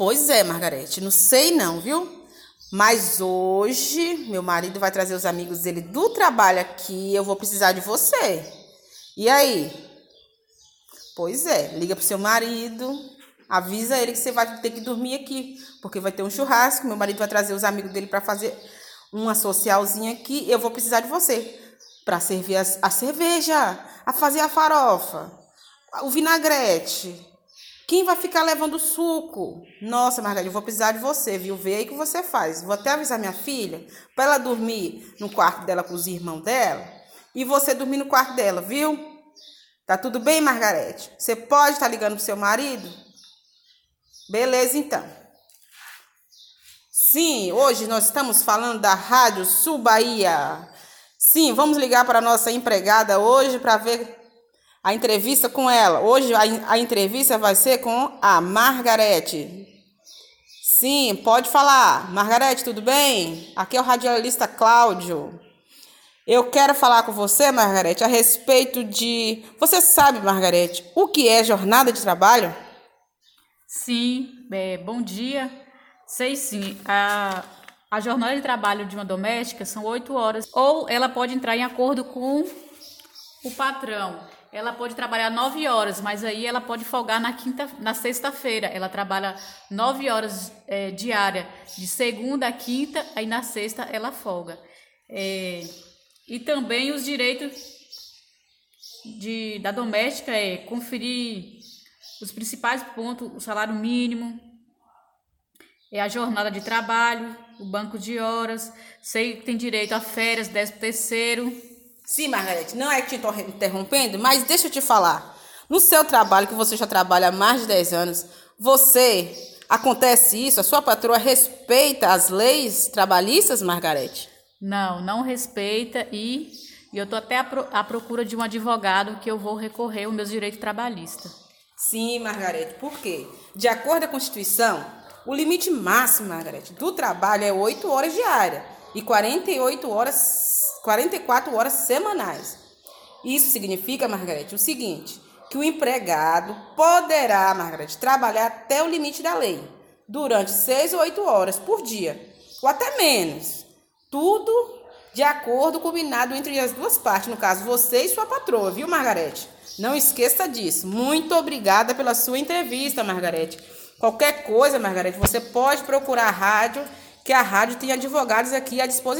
Pois é, Margarete, não sei não, viu? Mas hoje meu marido vai trazer os amigos dele do trabalho aqui, eu vou precisar de você. E aí? Pois é, liga pro seu marido, avisa ele que você vai ter que dormir aqui, porque vai ter um churrasco, meu marido vai trazer os amigos dele para fazer uma socialzinha aqui, eu vou precisar de você para servir a, a cerveja, a fazer a farofa, o vinagrete. Quem vai ficar levando suco? Nossa, Margarida, eu vou precisar de você, viu? Vê aí que você faz. Vou até avisar minha filha para ela dormir no quarto dela com os irmãos dela e você dormir no quarto dela, viu? Tá tudo bem, Margarete? Você pode estar tá ligando pro seu marido? Beleza, então. Sim, hoje nós estamos falando da Rádio Sul Bahia. Sim, vamos ligar para nossa empregada hoje para ver a entrevista com ela. Hoje a, a entrevista vai ser com a Margarete. Sim, pode falar. Margarete, tudo bem? Aqui é o radialista Cláudio. Eu quero falar com você, Margarete, a respeito de. Você sabe, Margarete, o que é jornada de trabalho? Sim, é, bom dia. Sei sim. A, a jornada de trabalho de uma doméstica são oito horas. Ou ela pode entrar em acordo com o patrão ela pode trabalhar nove horas, mas aí ela pode folgar na quinta, na sexta-feira. Ela trabalha nove horas é, diária, de segunda a quinta, aí na sexta ela folga. É, e também os direitos de, da doméstica é conferir os principais pontos, o salário mínimo, é a jornada de trabalho, o banco de horas, sei que tem direito a férias, décimo terceiro Sim, Margarete, não é que te estou interrompendo, mas deixa eu te falar. No seu trabalho, que você já trabalha há mais de 10 anos, você, acontece isso? A sua patroa respeita as leis trabalhistas, Margarete? Não, não respeita e, e eu estou até à, pro, à procura de um advogado que eu vou recorrer os meus direitos trabalhistas. Sim, Margarete, por quê? De acordo com a Constituição, o limite máximo, Margarete, do trabalho é 8 horas diárias e 48 horas 44 horas semanais. Isso significa, Margarete, o seguinte: que o empregado poderá, Margarete, trabalhar até o limite da lei, durante 6 ou 8 horas por dia, ou até menos. Tudo de acordo combinado entre as duas partes, no caso, você e sua patroa, viu, Margarete? Não esqueça disso. Muito obrigada pela sua entrevista, Margarete. Qualquer coisa, Margarete, você pode procurar a rádio, que a rádio tem advogados aqui à disposição.